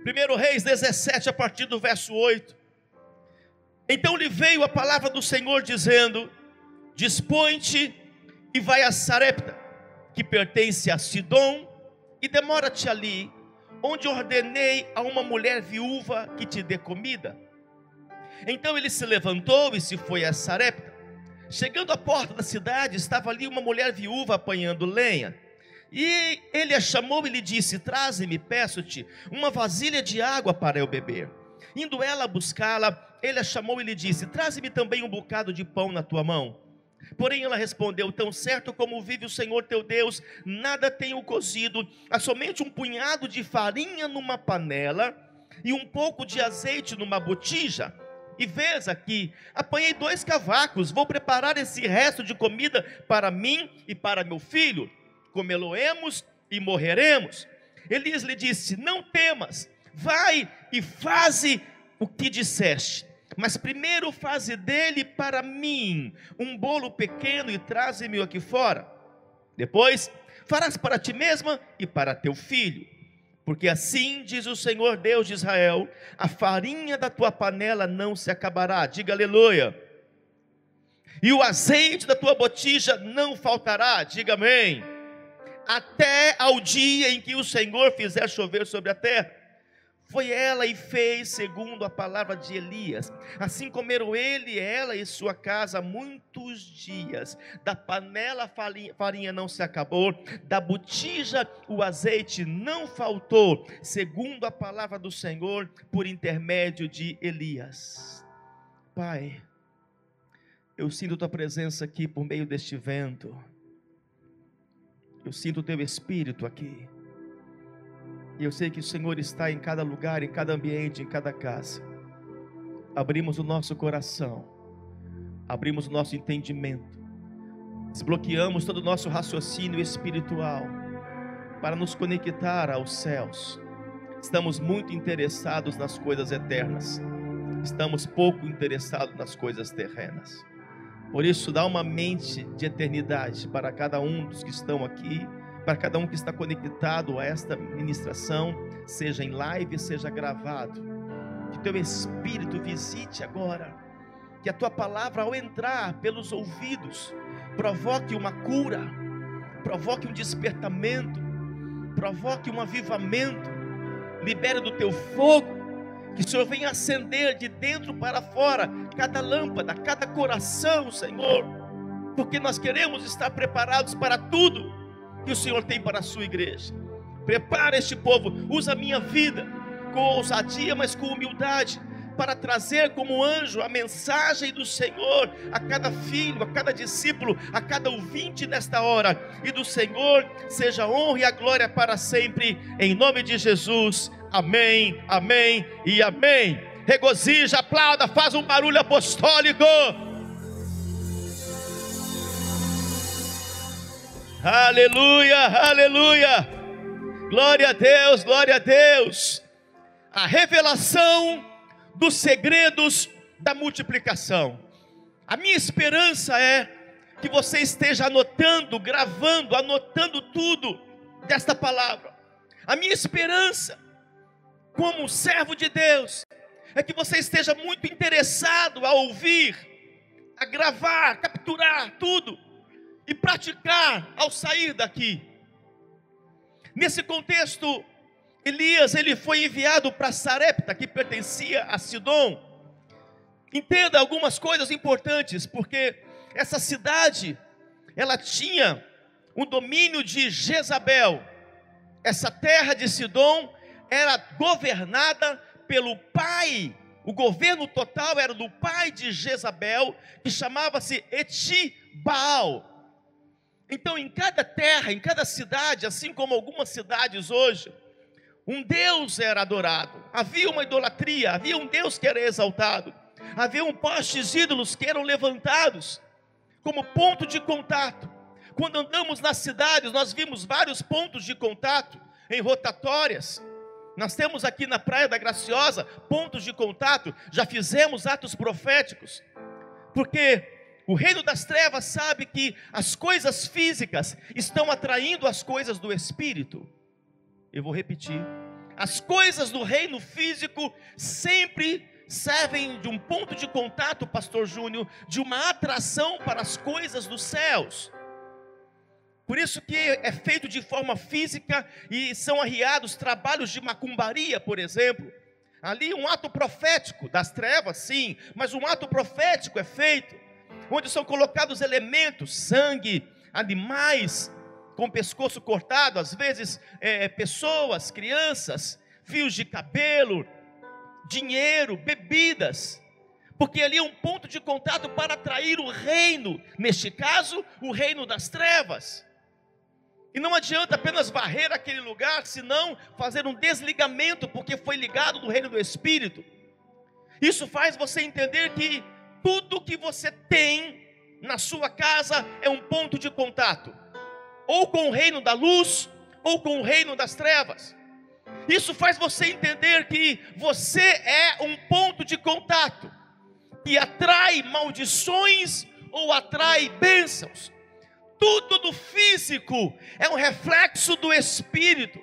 1 Reis 17, a partir do verso 8. Então lhe veio a palavra do Senhor dizendo: Dispõe-te e vai a Sarepta, que pertence a Sidom, e demora-te ali, onde ordenei a uma mulher viúva que te dê comida. Então ele se levantou e se foi a Sarepta. Chegando à porta da cidade, estava ali uma mulher viúva apanhando lenha. E ele a chamou e lhe disse: Traze-me, peço-te, uma vasilha de água para eu beber. Indo ela buscá-la, ele a chamou e lhe disse: Traze-me também um bocado de pão na tua mão. Porém ela respondeu: Tão certo como vive o Senhor teu Deus, nada tenho cozido, há somente um punhado de farinha numa panela e um pouco de azeite numa botija. E vês aqui, apanhei dois cavacos, vou preparar esse resto de comida para mim e para meu filho comê-lo-emos e morreremos. Elias lhe disse: Não temas, vai e faze o que disseste. Mas primeiro faze dele para mim um bolo pequeno e traze-me aqui fora. Depois farás para ti mesma e para teu filho. Porque assim diz o Senhor Deus de Israel: a farinha da tua panela não se acabará. Diga aleluia. E o azeite da tua botija não faltará. Diga amém até ao dia em que o Senhor fizer chover sobre a terra. Foi ela e fez segundo a palavra de Elias. Assim comeram ele, ela e sua casa muitos dias. Da panela farinha, farinha não se acabou, da botija o azeite não faltou, segundo a palavra do Senhor por intermédio de Elias. Pai, eu sinto tua presença aqui por meio deste vento. Eu sinto o teu espírito aqui. E eu sei que o Senhor está em cada lugar, em cada ambiente, em cada casa. Abrimos o nosso coração, abrimos o nosso entendimento, desbloqueamos todo o nosso raciocínio espiritual para nos conectar aos céus. Estamos muito interessados nas coisas eternas, estamos pouco interessados nas coisas terrenas. Por isso, dá uma mente de eternidade para cada um dos que estão aqui, para cada um que está conectado a esta ministração, seja em live, seja gravado. Que teu Espírito visite agora, que a tua palavra, ao entrar pelos ouvidos, provoque uma cura, provoque um despertamento, provoque um avivamento, libere do teu fogo que o Senhor venha acender de dentro para fora cada lâmpada, cada coração, Senhor, porque nós queremos estar preparados para tudo que o Senhor tem para a sua igreja. Prepara este povo, usa a minha vida com ousadia, mas com humildade, para trazer como anjo a mensagem do Senhor a cada filho, a cada discípulo, a cada ouvinte nesta hora. E do Senhor seja a honra e a glória para sempre, em nome de Jesus. Amém, amém e amém. Regozija, aplauda, faz um barulho apostólico. Aleluia, aleluia. Glória a Deus, glória a Deus. A revelação dos segredos da multiplicação. A minha esperança é que você esteja anotando, gravando, anotando tudo desta palavra. A minha esperança como servo de Deus, é que você esteja muito interessado a ouvir, a gravar, capturar tudo e praticar ao sair daqui. Nesse contexto, Elias ele foi enviado para Sarepta, que pertencia a Sidom. Entenda algumas coisas importantes, porque essa cidade ela tinha um domínio de Jezabel. Essa terra de Sidom era governada pelo pai, o governo total era do pai de Jezabel, que chamava-se Etibaal. Então, em cada terra, em cada cidade, assim como algumas cidades hoje, um Deus era adorado, havia uma idolatria, havia um Deus que era exaltado, havia um postes ídolos que eram levantados como ponto de contato. Quando andamos nas cidades, nós vimos vários pontos de contato em rotatórias, nós temos aqui na Praia da Graciosa pontos de contato, já fizemos atos proféticos, porque o reino das trevas sabe que as coisas físicas estão atraindo as coisas do espírito. Eu vou repetir. As coisas do reino físico sempre servem de um ponto de contato, pastor Júnior, de uma atração para as coisas dos céus. Por isso que é feito de forma física e são arriados trabalhos de macumbaria, por exemplo. Ali um ato profético das trevas, sim, mas um ato profético é feito, onde são colocados elementos, sangue, animais com pescoço cortado, às vezes é, pessoas, crianças, fios de cabelo, dinheiro, bebidas, porque ali é um ponto de contato para atrair o reino, neste caso, o reino das trevas. E não adianta apenas varrer aquele lugar, senão fazer um desligamento, porque foi ligado no reino do Espírito. Isso faz você entender que tudo que você tem na sua casa é um ponto de contato, ou com o reino da luz, ou com o reino das trevas. Isso faz você entender que você é um ponto de contato que atrai maldições ou atrai bênçãos tudo do físico é um reflexo do espírito.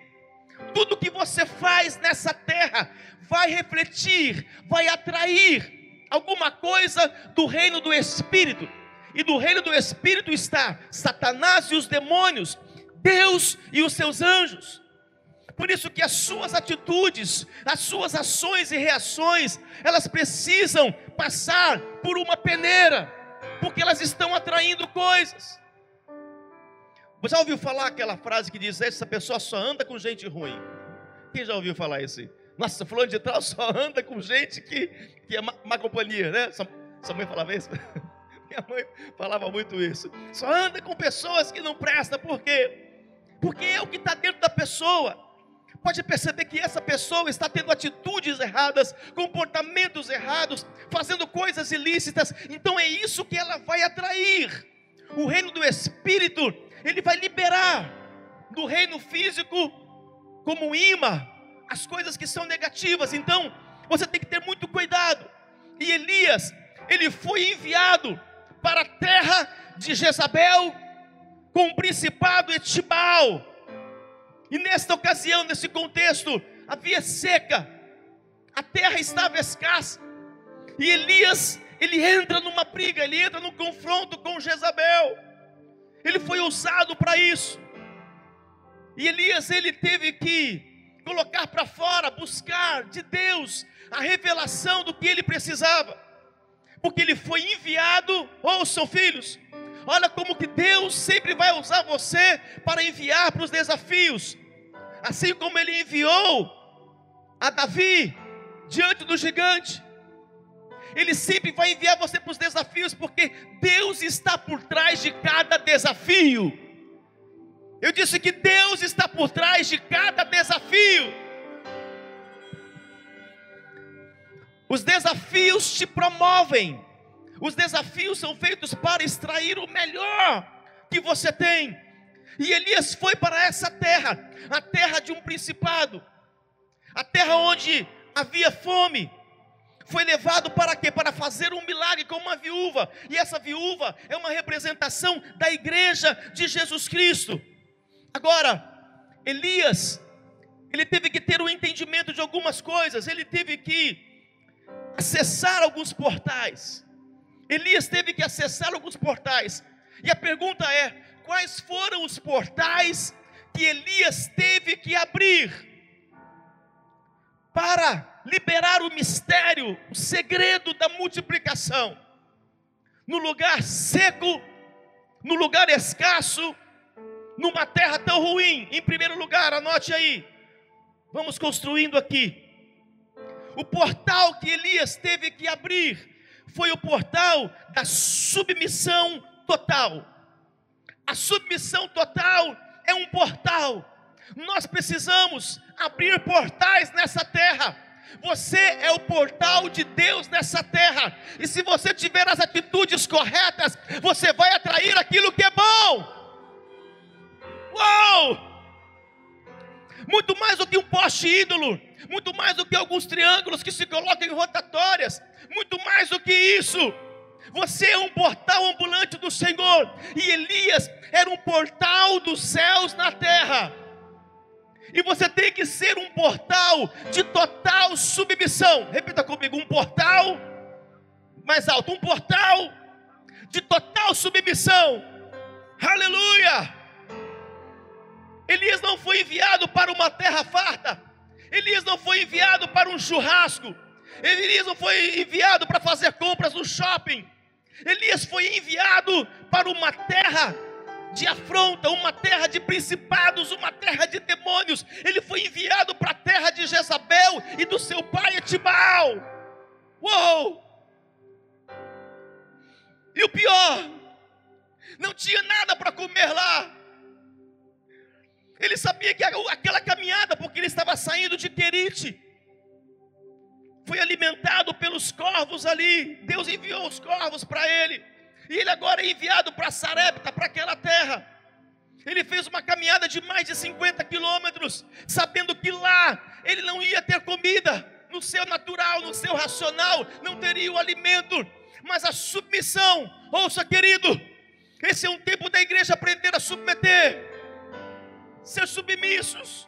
Tudo que você faz nessa terra vai refletir, vai atrair alguma coisa do reino do espírito. E do reino do espírito está Satanás e os demônios, Deus e os seus anjos. Por isso que as suas atitudes, as suas ações e reações, elas precisam passar por uma peneira, porque elas estão atraindo coisas. Você já ouviu falar aquela frase que diz: essa pessoa só anda com gente ruim? Quem já ouviu falar isso? Nossa, fulano de tal só anda com gente que, que é má, má companhia, né? Sua, sua mãe falava isso? Minha mãe falava muito isso. Só anda com pessoas que não prestam, por quê? Porque é o que está dentro da pessoa. Pode perceber que essa pessoa está tendo atitudes erradas, comportamentos errados, fazendo coisas ilícitas, então é isso que ela vai atrair. O reino do Espírito ele vai liberar do reino físico como imã as coisas que são negativas. Então, você tem que ter muito cuidado. E Elias, ele foi enviado para a terra de Jezabel com o principado Etibal. E nesta ocasião, nesse contexto, havia seca, a terra estava escassa. E Elias, ele entra numa briga, ele entra num confronto com Jezabel. Ele foi usado para isso. E Elias ele teve que colocar para fora, buscar de Deus a revelação do que ele precisava. Porque ele foi enviado, ouçam filhos, olha como que Deus sempre vai usar você para enviar para os desafios. Assim como ele enviou a Davi diante do gigante, ele sempre vai enviar você para os desafios, porque Deus está por trás de cada desafio. Eu disse que Deus está por trás de cada desafio. Os desafios te promovem. Os desafios são feitos para extrair o melhor que você tem. E Elias foi para essa terra, a terra de um principado, a terra onde havia fome, foi levado para quê? Para fazer um milagre com uma viúva. E essa viúva é uma representação da igreja de Jesus Cristo. Agora, Elias, ele teve que ter o um entendimento de algumas coisas, ele teve que acessar alguns portais. Elias teve que acessar alguns portais. E a pergunta é: quais foram os portais que Elias teve que abrir para liberar o mistério, o segredo da multiplicação. No lugar seco, no lugar escasso, numa terra tão ruim. Em primeiro lugar, anote aí. Vamos construindo aqui. O portal que Elias teve que abrir foi o portal da submissão total. A submissão total é um portal. Nós precisamos abrir portais nessa terra você é o portal de Deus nessa terra. E se você tiver as atitudes corretas, você vai atrair aquilo que é bom. Uau! Muito mais do que um poste ídolo, muito mais do que alguns triângulos que se colocam em rotatórias, muito mais do que isso. Você é um portal ambulante do Senhor, e Elias era um portal dos céus na terra. E você tem que ser um portal de total submissão. Repita comigo: um portal mais alto, um portal de total submissão. Aleluia! Elias não foi enviado para uma terra farta. Elias não foi enviado para um churrasco. Elias não foi enviado para fazer compras no shopping. Elias foi enviado para uma terra de afronta, uma terra de principados, uma terra de demônios. Ele foi enviado para a terra de Jezabel e do seu pai Etibal. Uou! E o pior, não tinha nada para comer lá. Ele sabia que aquela caminhada, porque ele estava saindo de Querite, foi alimentado pelos corvos ali. Deus enviou os corvos para ele. E ele agora é enviado para Sarepta, para aquela terra. Ele fez uma caminhada de mais de 50 quilômetros, sabendo que lá ele não ia ter comida, no seu natural, no seu racional, não teria o alimento, mas a submissão, ouça querido, esse é um tempo da igreja aprender a submeter, ser submissos.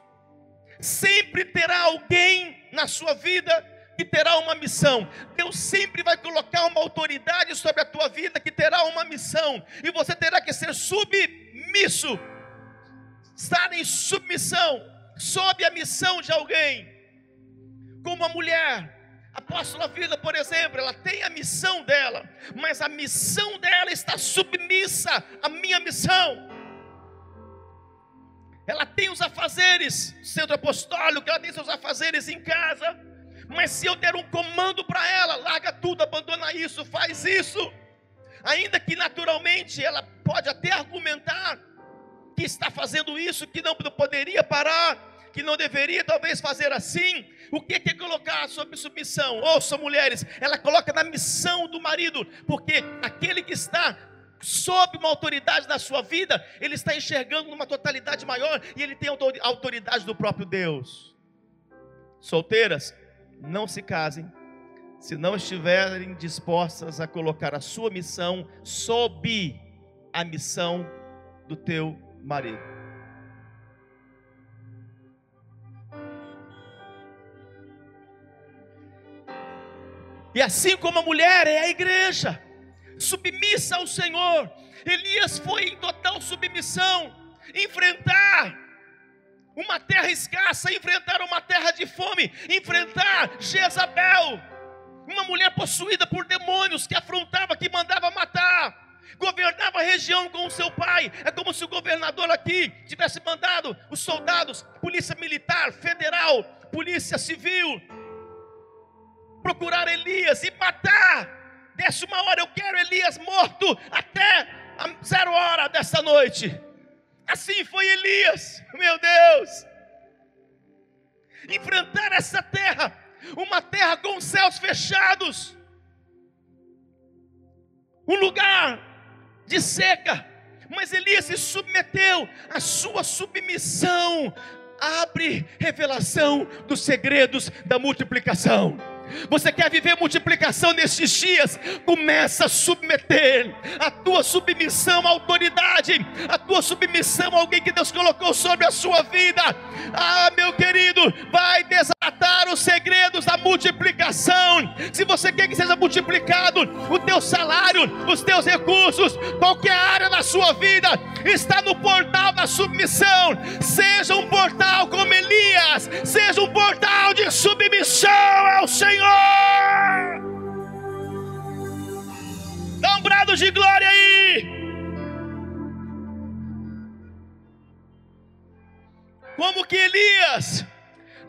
Sempre terá alguém na sua vida que terá uma missão. Deus sempre vai colocar uma autoridade sobre a tua vida que terá uma missão. E você terá que ser submisso. Estar em submissão sob a missão de alguém. Como a mulher, a apóstola Vida, por exemplo, ela tem a missão dela, mas a missão dela está submissa à minha missão. Ela tem os afazeres, centro apostólico, ela tem seus afazeres em casa mas se eu der um comando para ela, larga tudo, abandona isso, faz isso. Ainda que naturalmente ela pode até argumentar que está fazendo isso, que não poderia parar, que não deveria talvez fazer assim. O que é colocar sob submissão? Ouça, mulheres, ela coloca na missão do marido, porque aquele que está sob uma autoridade na sua vida, ele está enxergando numa totalidade maior e ele tem autoridade do próprio Deus. Solteiras, não se casem se não estiverem dispostas a colocar a sua missão sob a missão do teu marido. E assim como a mulher é a igreja, submissa ao Senhor. Elias foi em total submissão, enfrentar uma terra escassa, enfrentar uma terra de fome, enfrentar Jezabel, uma mulher possuída por demônios que afrontava, que mandava matar. Governava a região com o seu pai. É como se o governador aqui tivesse mandado os soldados, polícia militar, federal, polícia civil, procurar Elias e matar. Desse uma hora, eu quero Elias morto até a zero hora dessa noite. Assim foi Elias, meu Deus. Enfrentar essa terra, uma terra com céus fechados, um lugar de seca, mas Elias se submeteu à sua submissão, abre revelação dos segredos da multiplicação. Você quer viver multiplicação nestes dias? Começa a submeter a tua submissão à autoridade, a tua submissão a alguém que Deus colocou sobre a sua vida. Ah, meu querido, vai desatar os segredos da multiplicação. Se você quer que seja multiplicado o teu salário, os teus recursos, qualquer área da sua vida, está no portal submissão. Seja um portal como Elias, seja um portal de submissão ao Senhor. Dá um brado de glória aí! Como que Elias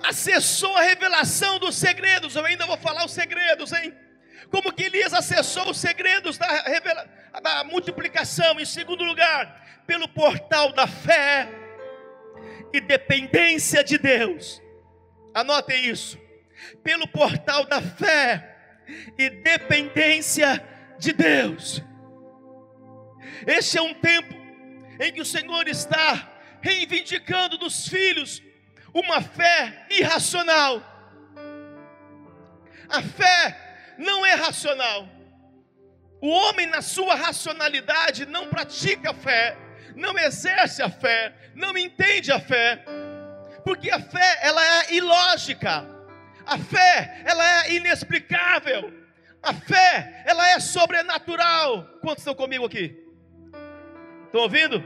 acessou a revelação dos segredos? Eu ainda vou falar os segredos, hein? Como que Elias acessou os segredos da, revela... da multiplicação? Em segundo lugar, pelo portal da fé e dependência de Deus. Anotem isso pelo portal da fé e dependência de Deus. Este é um tempo em que o Senhor está reivindicando dos filhos uma fé irracional. A fé não é racional. O homem, na sua racionalidade, não pratica a fé, não exerce a fé, não entende a fé. Porque a fé, ela é ilógica. A fé, ela é inexplicável. A fé, ela é sobrenatural. Quantos estão comigo aqui? Estão ouvindo?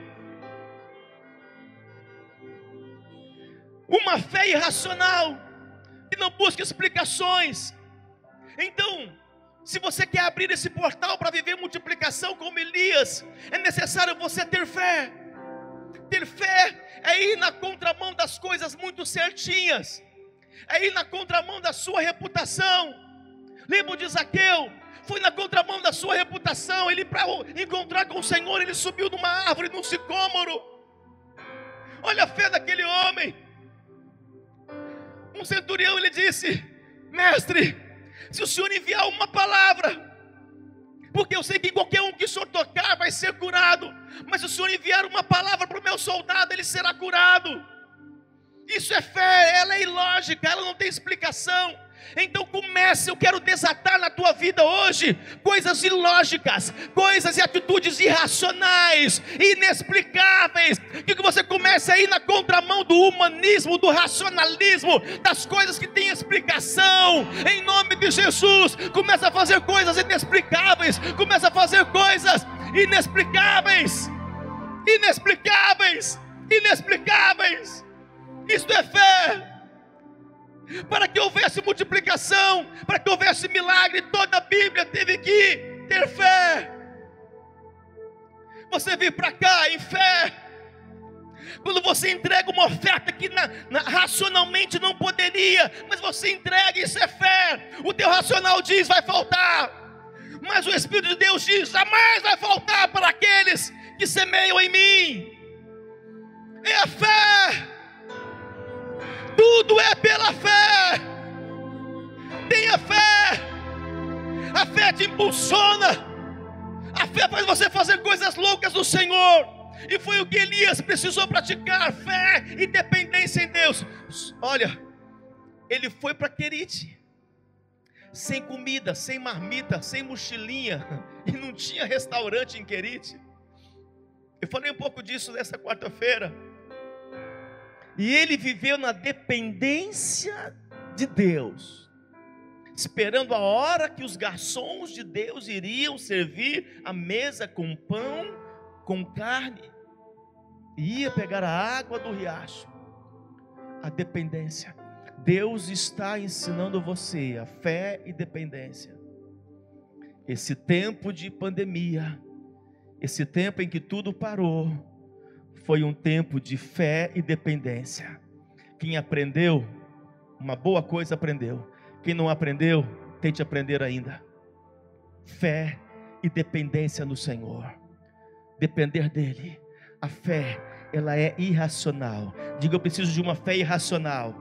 Uma fé irracional, que não busca explicações. Então, se você quer abrir esse portal para viver multiplicação como Elias, é necessário você ter fé. Ter fé é ir na contramão das coisas muito certinhas, é ir na contramão da sua reputação. Lembra de Zaqueu? Foi na contramão da sua reputação. Ele, para encontrar com o Senhor, ele subiu numa árvore, num sicômoro. Olha a fé daquele homem. Um centurião ele disse: Mestre, se o Senhor enviar uma palavra, porque eu sei que qualquer um que o Senhor tocar vai ser curado, mas se o Senhor enviar uma palavra para o meu soldado, ele será curado. Isso é fé, ela é ilógica, ela não tem explicação. Então comece, eu quero desatar na tua vida hoje coisas ilógicas, coisas e atitudes irracionais, inexplicáveis, que você comece a ir na contramão do humanismo, do racionalismo, das coisas que têm explicação. Em nome de Jesus, comece a fazer coisas inexplicáveis, comece a fazer coisas inexplicáveis, inexplicáveis, inexplicáveis. Isto é fé para que houvesse multiplicação, para que houvesse milagre, toda a Bíblia teve que ter fé. Você vir para cá em fé. Quando você entrega uma oferta que na, na, racionalmente não poderia, mas você entrega, isso é fé. O teu racional diz vai faltar, mas o Espírito de Deus diz jamais vai faltar para aqueles que semeiam em mim. É a fé tudo é pela fé. Tenha fé. A fé te impulsiona. A fé faz você fazer coisas loucas do Senhor. E foi o que Elias precisou praticar: fé e dependência em Deus. Olha, ele foi para Querite, sem comida, sem marmita, sem mochilinha, e não tinha restaurante em Querite. Eu falei um pouco disso nessa quarta-feira. E ele viveu na dependência de Deus, esperando a hora que os garçons de Deus iriam servir a mesa com pão, com carne, e ia pegar a água do riacho. A dependência. Deus está ensinando você a fé e dependência. Esse tempo de pandemia, esse tempo em que tudo parou, foi um tempo de fé e dependência. Quem aprendeu, uma boa coisa aprendeu. Quem não aprendeu, tente aprender ainda. Fé e dependência no Senhor. Depender dEle. A fé, ela é irracional. Diga, eu preciso de uma fé irracional.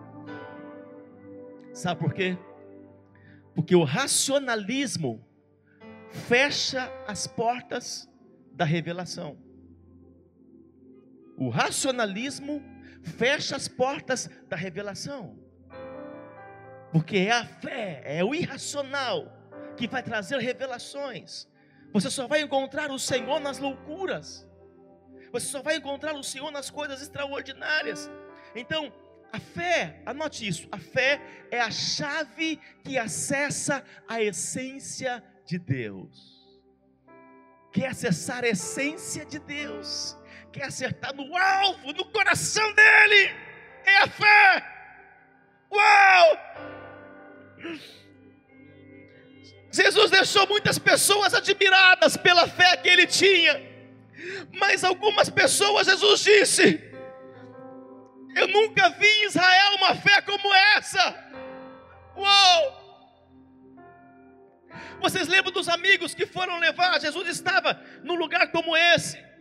Sabe por quê? Porque o racionalismo fecha as portas da revelação. O racionalismo fecha as portas da revelação. Porque é a fé, é o irracional que vai trazer revelações. Você só vai encontrar o Senhor nas loucuras. Você só vai encontrar o Senhor nas coisas extraordinárias. Então, a fé, anote isso: a fé é a chave que acessa a essência de Deus. Quer acessar a essência de Deus? Quer acertar no alvo, no coração dele, é a fé. Uau! Jesus deixou muitas pessoas admiradas pela fé que ele tinha, mas algumas pessoas Jesus disse: Eu nunca vi em Israel uma fé como essa. Uau! Vocês lembram dos amigos que foram levar? Jesus estava num lugar como esse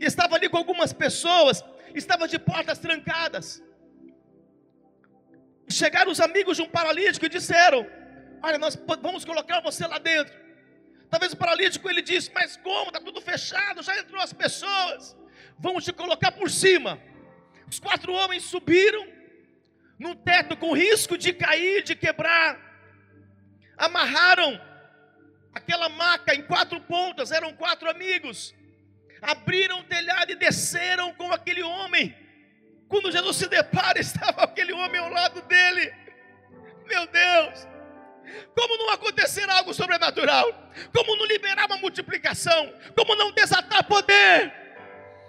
estava ali com algumas pessoas, estava de portas trancadas. Chegaram os amigos de um paralítico e disseram: Olha, nós vamos colocar você lá dentro. Talvez o paralítico ele disse: Mas como? Está tudo fechado, já entrou as pessoas. Vamos te colocar por cima. Os quatro homens subiram no teto com risco de cair, de quebrar. Amarraram aquela maca em quatro pontas, eram quatro amigos abriram o telhado e desceram com aquele homem. Quando Jesus se depara, estava aquele homem ao lado dele. Meu Deus! Como não acontecer algo sobrenatural? Como não liberar uma multiplicação? Como não desatar poder?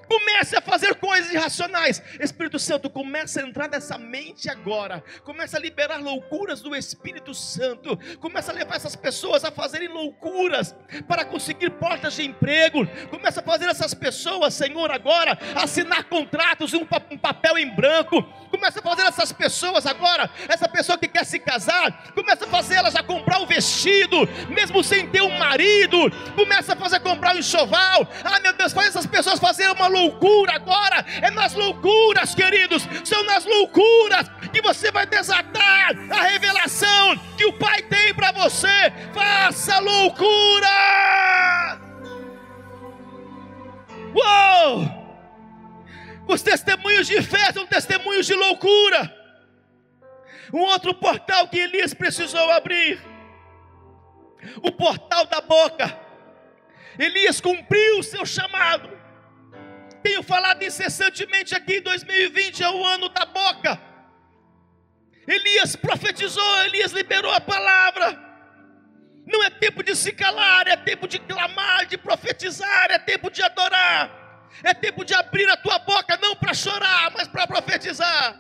Comece a fazer coisas irracionais. Espírito Santo, começa a entrar nessa mente agora. Começa a liberar loucuras do Espírito Santo. Começa a levar essas pessoas a fazerem loucuras para conseguir portas de emprego. Começa a fazer essas pessoas, Senhor, agora assinar contratos em um, um papel em branco. Começa a fazer essas pessoas agora, essa pessoa que quer se casar, começa a fazer ela já comprar o vestido, mesmo sem ter um marido. Começa a fazer comprar o um enxoval. Ah, meu Deus, faz essas pessoas fazerem uma loucura agora, é nas loucuras, queridos, são nas loucuras que você vai desatar a revelação que o Pai tem para você. Faça loucura! Uou! Os testemunhos de fé são testemunhos de loucura. Um outro portal que Elias precisou abrir o portal da boca. Elias cumpriu o seu chamado. Tenho falado incessantemente aqui, 2020 é o ano da boca. Elias profetizou, Elias liberou a palavra. Não é tempo de se calar, é tempo de clamar, de profetizar, é tempo de adorar. É tempo de abrir a tua boca, não para chorar, mas para profetizar.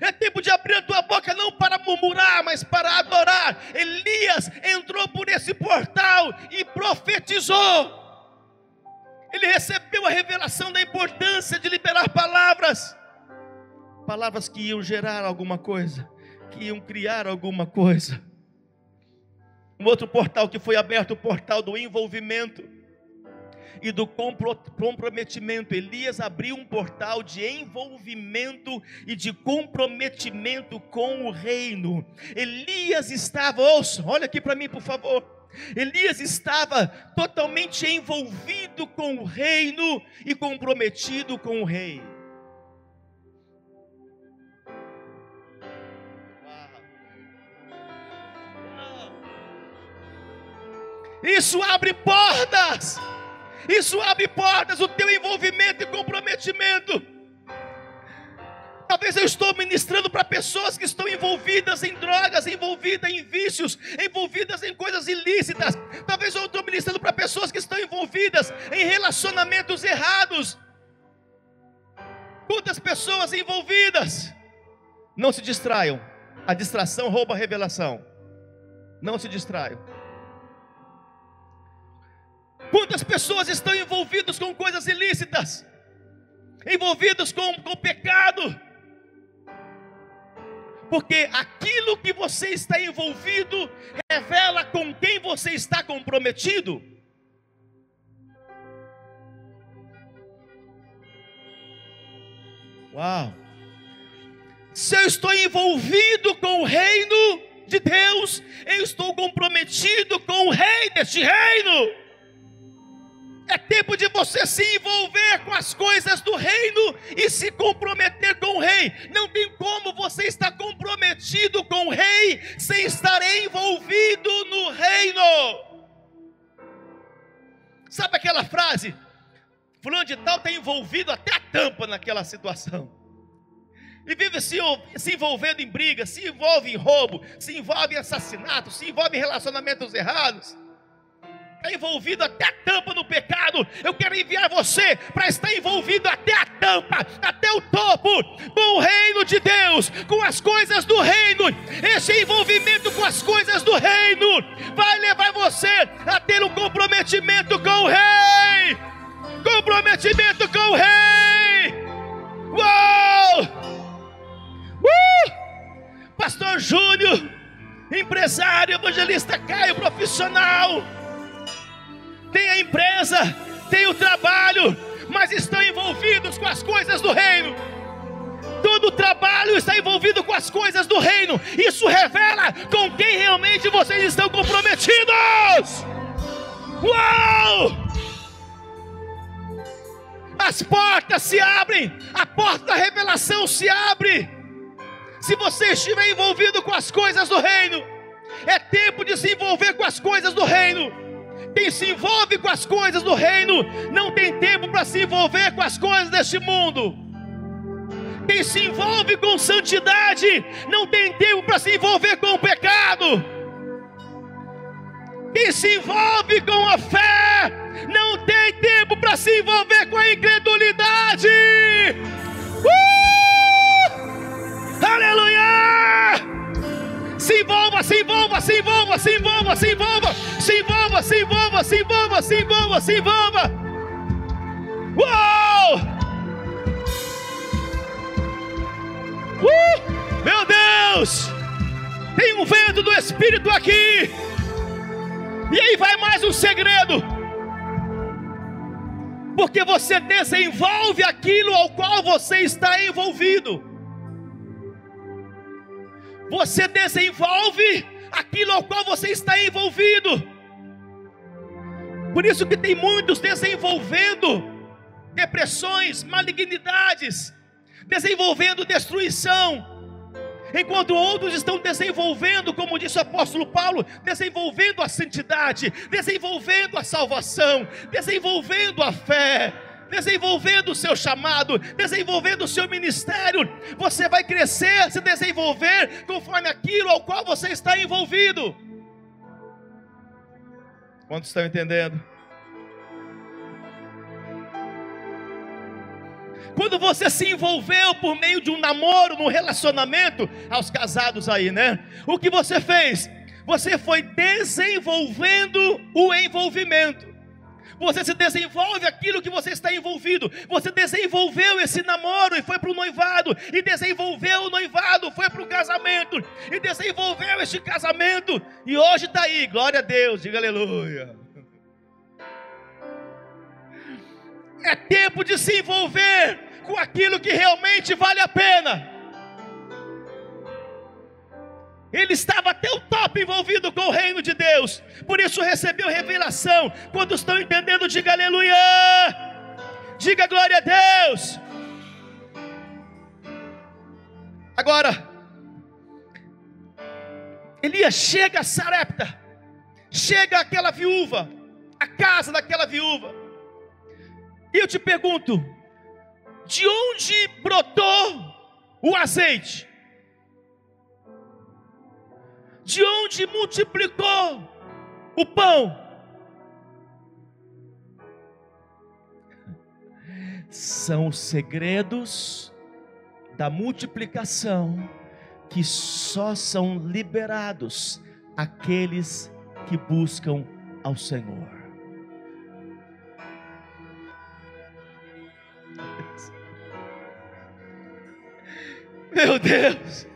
É tempo de abrir a tua boca, não para murmurar, mas para adorar. Elias entrou por esse portal e profetizou ele recebeu a revelação da importância de liberar palavras, palavras que iam gerar alguma coisa, que iam criar alguma coisa. Um outro portal que foi aberto, o portal do envolvimento e do comprometimento. Elias abriu um portal de envolvimento e de comprometimento com o reino. Elias estava, ouça, olha aqui para mim, por favor. Elias estava totalmente envolvido com o reino e comprometido com o rei. Isso abre portas. Isso abre portas, o teu envolvimento e comprometimento. Talvez eu estou ministrando para pessoas que estão envolvidas em drogas, envolvidas em vícios, envolvidas em coisas ilícitas. Talvez eu estou ministrando para pessoas que estão envolvidas em relacionamentos errados. Quantas pessoas envolvidas? Não se distraiam. A distração rouba a revelação. Não se distraiam. Quantas pessoas estão envolvidas com coisas ilícitas? Envolvidas com, com pecado? Porque aquilo que você está envolvido revela com quem você está comprometido. Uau! Se eu estou envolvido com o reino de Deus, eu estou comprometido com o rei deste reino. É tempo de você se envolver com as coisas do reino e se comprometer com o rei. Não tem como você estar comprometido com o rei sem estar envolvido no reino. Sabe aquela frase? Fulano de tal está envolvido até a tampa naquela situação. E vive se, se envolvendo em brigas, se envolve em roubo, se envolve em assassinato, se envolve em relacionamentos errados está envolvido até a tampa no pecado, eu quero enviar você para estar envolvido até a tampa, até o topo, com o reino de Deus, com as coisas do reino. Esse envolvimento com as coisas do reino vai levar você a ter um comprometimento com o rei. Comprometimento com o rei. Uau! Uh! Pastor Júnior, empresário, evangelista Caio, profissional tem a empresa, tem o trabalho, mas estão envolvidos com as coisas do reino. Todo trabalho está envolvido com as coisas do reino. Isso revela com quem realmente vocês estão comprometidos. Uau! As portas se abrem, a porta da revelação se abre. Se você estiver envolvido com as coisas do reino, é tempo de se envolver com as coisas do reino quem se envolve com as coisas do reino não tem tempo para se envolver com as coisas deste mundo. Quem se envolve com santidade não tem tempo para se envolver com o pecado. Quem se envolve com a fé não tem tempo para se envolver com a incredulidade. Uh! Aleluia! Se envolva, se envolva, se envolva, se envolva, se envolva, se envolva, se envolva, se envolva, se envolva, se envolva. Uou! Uh! Meu Deus! Tem um vento do Espírito aqui. E aí vai mais um segredo. Porque você desenvolve aquilo ao qual você está envolvido. Você desenvolve aquilo ao qual você está envolvido. Por isso que tem muitos desenvolvendo depressões, malignidades, desenvolvendo destruição, enquanto outros estão desenvolvendo, como disse o apóstolo Paulo, desenvolvendo a santidade, desenvolvendo a salvação, desenvolvendo a fé, desenvolvendo o seu chamado, desenvolvendo o seu ministério. Você vai crescer, se desenvolver conforme aquilo ao qual você está envolvido. Quantos estão entendendo? Quando você se envolveu por meio de um namoro, num relacionamento, aos casados aí, né? O que você fez? Você foi desenvolvendo o envolvimento. Você se desenvolve aquilo que você está envolvido. Você desenvolveu esse namoro e foi para o noivado. E desenvolveu o noivado, foi para o casamento. E desenvolveu este casamento. E hoje está aí, glória a Deus, diga aleluia. É tempo de se envolver com aquilo que realmente vale a pena. Ele estava até o top envolvido com o reino de Deus, por isso recebeu revelação. Quando estão entendendo, diga aleluia, diga glória a Deus. Agora, Elias chega a Sarepta, chega aquela viúva, a casa daquela viúva, e eu te pergunto: de onde brotou o azeite? De onde multiplicou o pão? São os segredos da multiplicação que só são liberados aqueles que buscam ao Senhor. Meu Deus!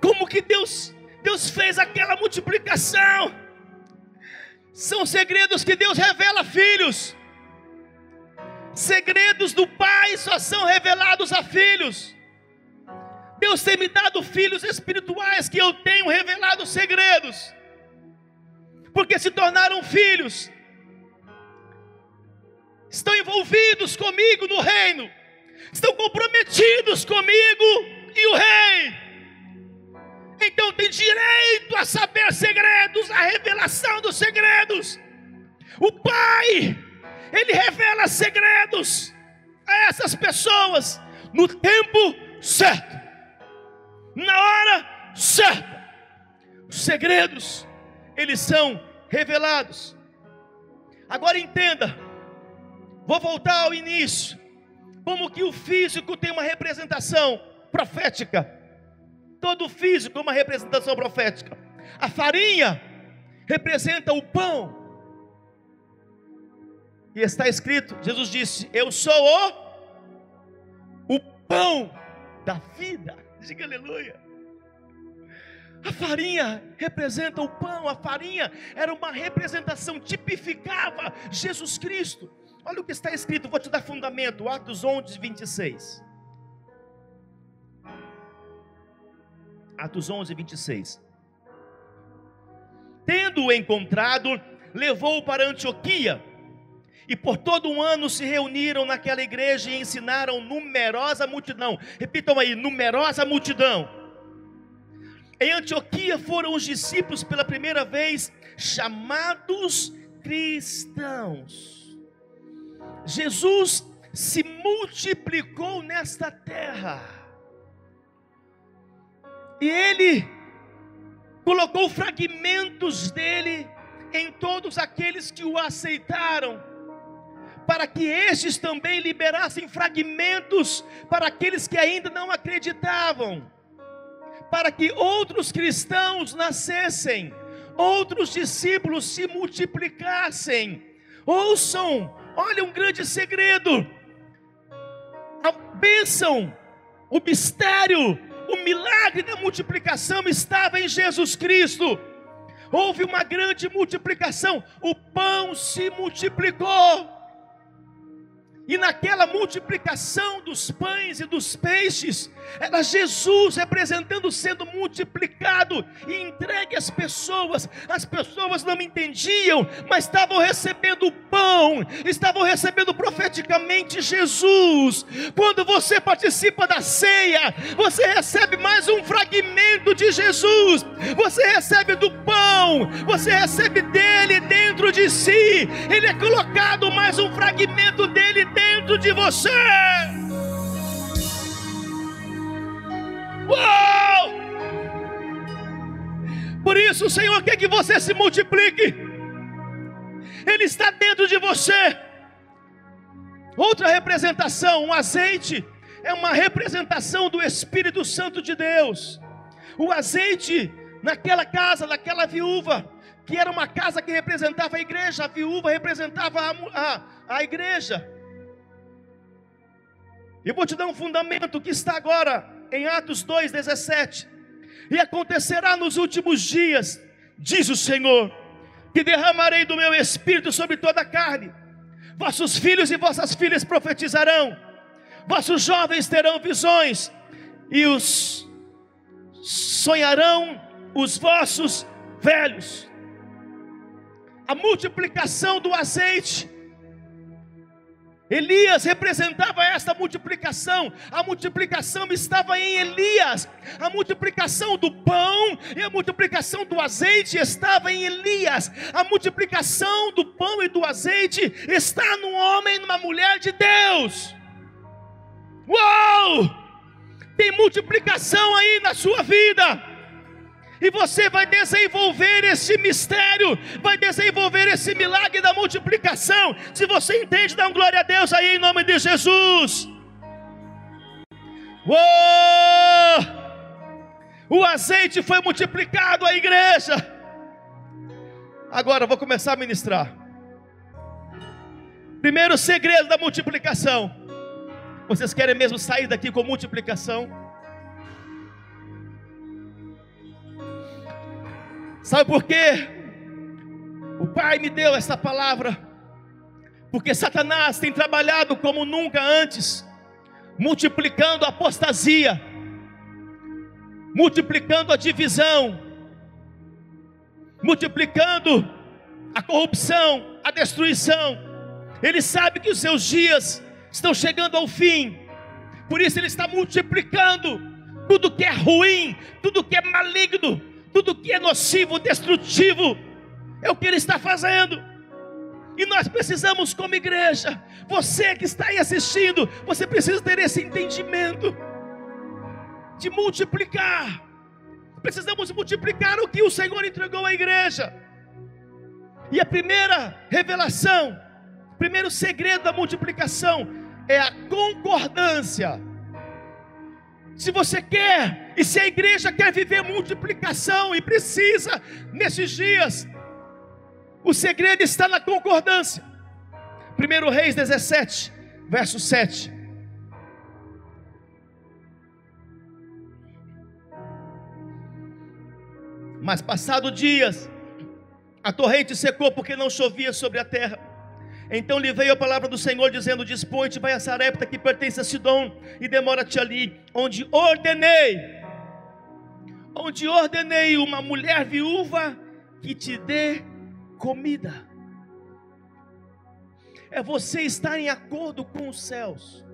Como que Deus, Deus fez aquela multiplicação? São segredos que Deus revela a filhos. Segredos do Pai só são revelados a filhos. Deus tem me dado filhos espirituais que eu tenho revelado segredos, porque se tornaram filhos, estão envolvidos comigo no reino estão comprometidos comigo e o rei. Então tem direito a saber segredos, a revelação dos segredos. O Pai, Ele revela segredos a essas pessoas no tempo certo, na hora certa. Os segredos, eles são revelados. Agora entenda, vou voltar ao início como que o físico tem uma representação profética. Todo físico é uma representação profética. A farinha representa o pão. E está escrito, Jesus disse: Eu sou o, o pão da vida. Diga aleluia. A farinha representa o pão, a farinha era uma representação, tipificava Jesus Cristo. Olha o que está escrito, vou te dar fundamento, Atos 11, 26. Atos 11, 26. Tendo-o encontrado, levou-o para Antioquia, e por todo um ano se reuniram naquela igreja e ensinaram numerosa multidão. Repitam aí, numerosa multidão. Em Antioquia foram os discípulos pela primeira vez chamados cristãos. Jesus se multiplicou nesta terra. E ele colocou fragmentos dele em todos aqueles que o aceitaram, para que estes também liberassem fragmentos para aqueles que ainda não acreditavam, para que outros cristãos nascessem, outros discípulos se multiplicassem. Ouçam, olha um grande segredo: a bênção, o mistério, o milagre da multiplicação estava em Jesus Cristo. Houve uma grande multiplicação, o pão se multiplicou. E naquela multiplicação dos pães e dos peixes, era Jesus representando, sendo multiplicado e entregue às pessoas. As pessoas não entendiam, mas estavam recebendo o pão, estavam recebendo profeticamente Jesus. Quando você participa da ceia, você recebe mais um fragmento de Jesus, você recebe do pão, você recebe dele dentro de si, ele é colocado mais um fragmento dele dentro dentro de você. Uau! Por isso o Senhor quer que você se multiplique. Ele está dentro de você. Outra representação, um azeite, é uma representação do Espírito Santo de Deus. O azeite naquela casa, naquela viúva, que era uma casa que representava a igreja, a viúva representava a, a, a igreja. E vou te dar um fundamento que está agora em Atos 2,17. E acontecerá nos últimos dias, diz o Senhor, que derramarei do meu espírito sobre toda a carne. Vossos filhos e vossas filhas profetizarão, vossos jovens terão visões, e os sonharão os vossos velhos. A multiplicação do azeite Elias representava esta multiplicação, a multiplicação estava em Elias, a multiplicação do pão e a multiplicação do azeite estava em Elias, a multiplicação do pão e do azeite está no homem e numa mulher de Deus. Uau! Tem multiplicação aí na sua vida e você vai desenvolver esse mistério, vai desenvolver esse milagre da multiplicação. Se você entende, dá um glória a Deus aí em nome de Jesus. Uou! O azeite foi multiplicado à igreja. Agora vou começar a ministrar. Primeiro segredo da multiplicação. Vocês querem mesmo sair daqui com multiplicação? Sabe por quê? O Pai me deu essa palavra, porque Satanás tem trabalhado como nunca antes, multiplicando a apostasia, multiplicando a divisão, multiplicando a corrupção, a destruição. Ele sabe que os seus dias estão chegando ao fim, por isso ele está multiplicando tudo que é ruim, tudo que é maligno, tudo que é nocivo, destrutivo, é o que ele está fazendo. E nós precisamos, como igreja, você que está aí assistindo, você precisa ter esse entendimento de multiplicar. Precisamos multiplicar o que o Senhor entregou à igreja. E a primeira revelação, primeiro segredo da multiplicação é a concordância se você quer, e se a igreja quer viver multiplicação e precisa nesses dias, o segredo está na concordância. 1 Reis 17, verso 7. Mas passado dias, a torrente secou porque não chovia sobre a terra. Então lhe veio a palavra do Senhor dizendo: Dispõe-te, vai a Sarepta que pertence a Sidom, e demora-te ali, onde ordenei, onde ordenei uma mulher viúva que te dê comida. É você estar em acordo com os céus.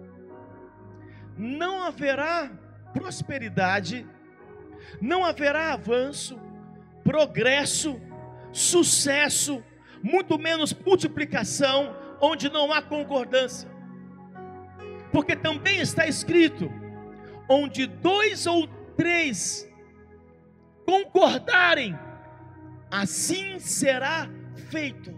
Não haverá prosperidade, não haverá avanço, progresso, sucesso, muito menos multiplicação, onde não há concordância. porque também está escrito: onde dois ou três concordarem, assim será feito.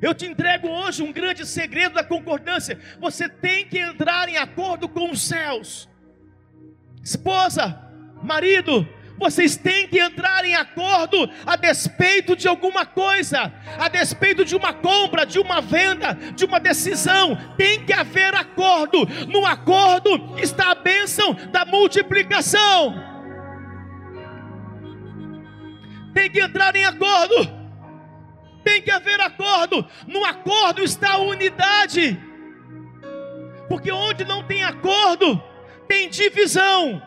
Eu te entrego hoje um grande segredo da concordância. Você tem que entrar em acordo com os céus. Esposa, marido, vocês têm que entrar em acordo a despeito de alguma coisa, a despeito de uma compra, de uma venda, de uma decisão. Tem que haver acordo. No acordo está a bênção da multiplicação. Tem que entrar em acordo. Tem que haver acordo. No acordo está a unidade. Porque onde não tem acordo, tem divisão.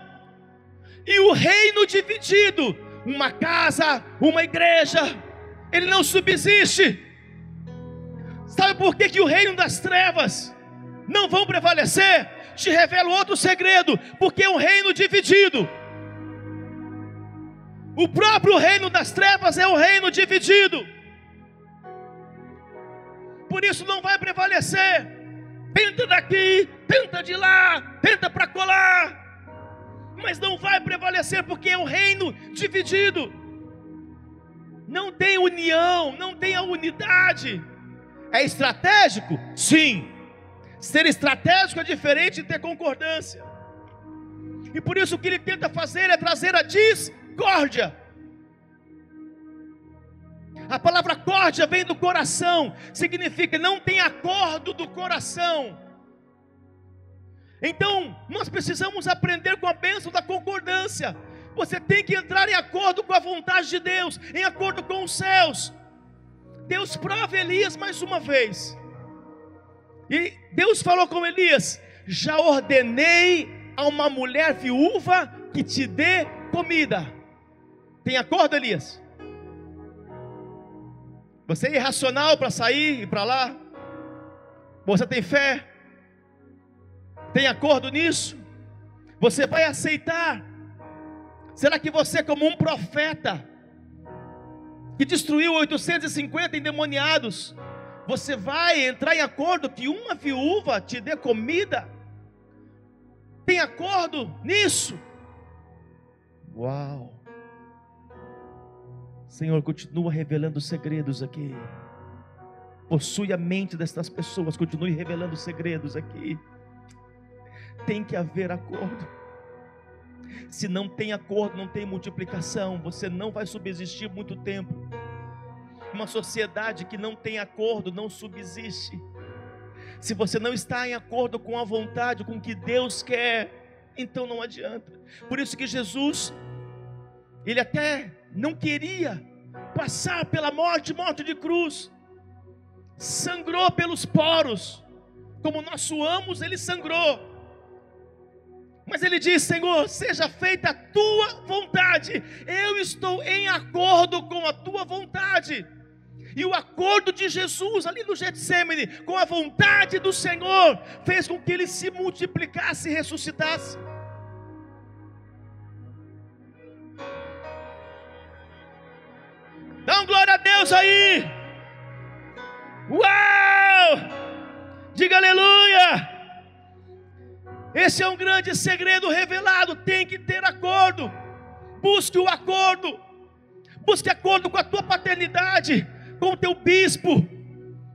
E o reino dividido, uma casa, uma igreja, ele não subsiste. Sabe por que, que o reino das trevas não vão prevalecer? Te revelo outro segredo, porque é um reino dividido. O próprio reino das trevas é um reino dividido. Por isso não vai prevalecer. Tenta daqui, tenta de lá, tenta para colar mas não vai prevalecer porque é um reino dividido. Não tem união, não tem a unidade. É estratégico? Sim. Ser estratégico é diferente de ter concordância. E por isso o que ele tenta fazer é trazer a discórdia. A palavra córdia vem do coração, significa não tem acordo do coração. Então, nós precisamos aprender com a bênção da concordância. Você tem que entrar em acordo com a vontade de Deus, em acordo com os céus. Deus prova Elias mais uma vez. E Deus falou com Elias: Já ordenei a uma mulher viúva que te dê comida. Tem acordo, Elias? Você é irracional para sair e para lá? Você tem fé? Tem acordo nisso? Você vai aceitar? Será que você, como um profeta, que destruiu 850 endemoniados, você vai entrar em acordo que uma viúva te dê comida? Tem acordo nisso? Uau! Senhor, continua revelando segredos aqui. Possui a mente destas pessoas, continue revelando segredos aqui tem que haver acordo. Se não tem acordo, não tem multiplicação, você não vai subsistir muito tempo. Uma sociedade que não tem acordo não subsiste. Se você não está em acordo com a vontade, com o que Deus quer, então não adianta. Por isso que Jesus, ele até não queria passar pela morte, morte de cruz, sangrou pelos poros, como nós suamos, ele sangrou mas ele diz: Senhor, seja feita a tua vontade. Eu estou em acordo com a tua vontade. E o acordo de Jesus ali no Getsemane com a vontade do Senhor fez com que ele se multiplicasse e ressuscitasse. Dá um glória a Deus aí. Uau! Diga aleluia! Esse é um grande segredo revelado. Tem que ter acordo. Busque o acordo. Busque acordo com a tua paternidade, com o teu bispo,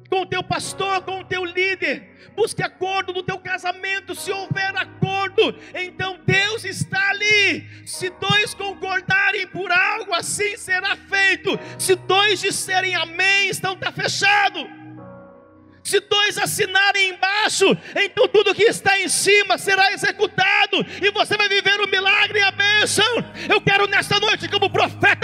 com o teu pastor, com o teu líder. Busque acordo no teu casamento. Se houver acordo, então Deus está ali. Se dois concordarem por algo, assim será feito. Se dois disserem amém, então está fechado. Se dois assinarem embaixo, então tudo que está em cima será executado, e você vai viver o milagre e a bênção. Eu quero nesta noite, como profeta,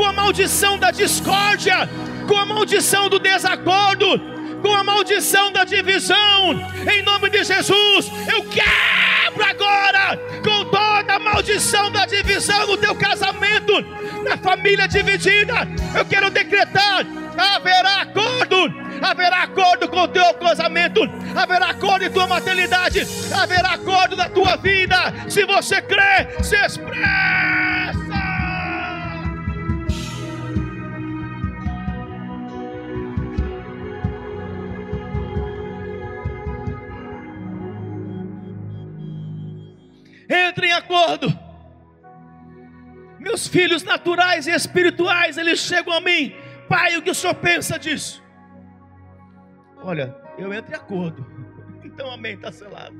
com a maldição da discórdia, com a maldição do desacordo, com a maldição da divisão, em nome de Jesus, eu quebro agora com toda a maldição da divisão no teu casamento, na família dividida. Eu quero decretar haverá acordo, haverá acordo com o teu casamento, haverá acordo em tua maternidade, haverá acordo na tua vida. Se você crê, se expressa. Entra em acordo. Meus filhos naturais e espirituais, eles chegam a mim. Pai, o que o senhor pensa disso? Olha, eu entro em acordo. Então, amém, está selado.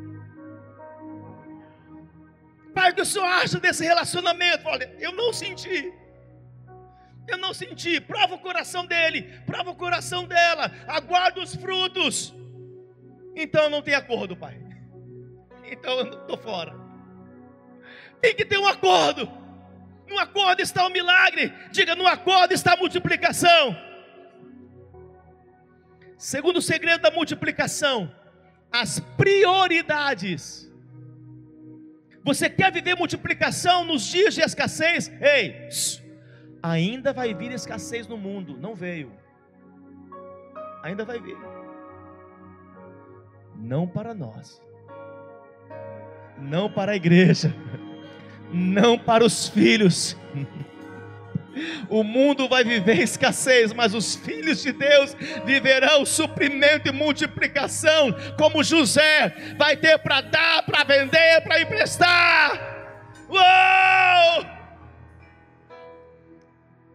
Pai, o que o senhor acha desse relacionamento? Olha, eu não senti. Eu não senti. Prova o coração dele, prova o coração dela. Aguarda os frutos. Então não tem acordo, pai. Então eu estou fora. Tem que ter um acordo. No acordo está o milagre. Diga, no acordo está a multiplicação. Segundo segredo da multiplicação, as prioridades. Você quer viver multiplicação nos dias de escassez? Ei, ainda vai vir escassez no mundo. Não veio. Ainda vai vir. Não para nós. Não para a igreja não para os filhos. O mundo vai viver escassez, mas os filhos de Deus viverão suprimento e multiplicação, como José vai ter para dar, para vender, para emprestar. Uou!